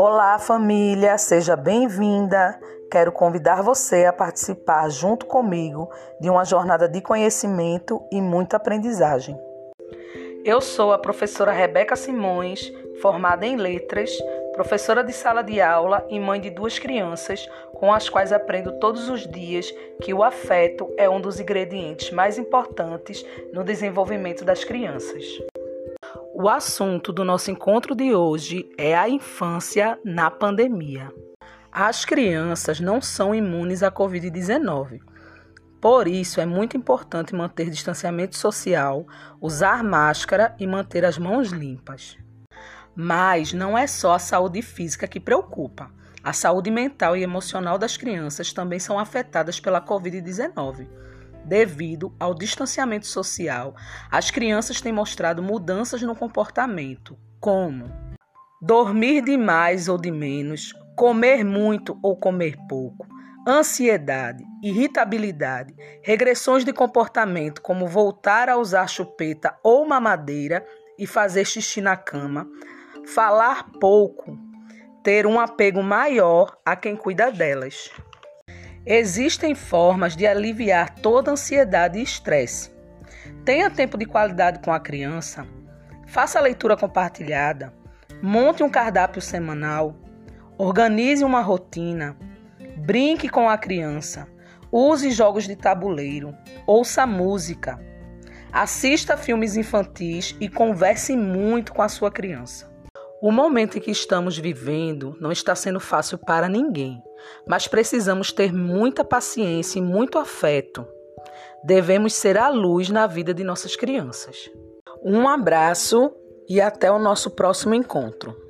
Olá, família, seja bem-vinda. Quero convidar você a participar junto comigo de uma jornada de conhecimento e muita aprendizagem. Eu sou a professora Rebeca Simões, formada em letras, professora de sala de aula e mãe de duas crianças, com as quais aprendo todos os dias que o afeto é um dos ingredientes mais importantes no desenvolvimento das crianças. O assunto do nosso encontro de hoje é a infância na pandemia. As crianças não são imunes à Covid-19. Por isso, é muito importante manter distanciamento social, usar máscara e manter as mãos limpas. Mas não é só a saúde física que preocupa. A saúde mental e emocional das crianças também são afetadas pela Covid-19 devido ao distanciamento social, as crianças têm mostrado mudanças no comportamento, como dormir demais ou de menos, comer muito ou comer pouco, ansiedade, irritabilidade, regressões de comportamento como voltar a usar chupeta ou mamadeira e fazer xixi na cama, falar pouco, ter um apego maior a quem cuida delas. Existem formas de aliviar toda ansiedade e estresse. Tenha tempo de qualidade com a criança, faça a leitura compartilhada, monte um cardápio semanal, organize uma rotina, brinque com a criança, use jogos de tabuleiro, ouça música, assista filmes infantis e converse muito com a sua criança. O momento em que estamos vivendo não está sendo fácil para ninguém, mas precisamos ter muita paciência e muito afeto. Devemos ser a luz na vida de nossas crianças. Um abraço e até o nosso próximo encontro.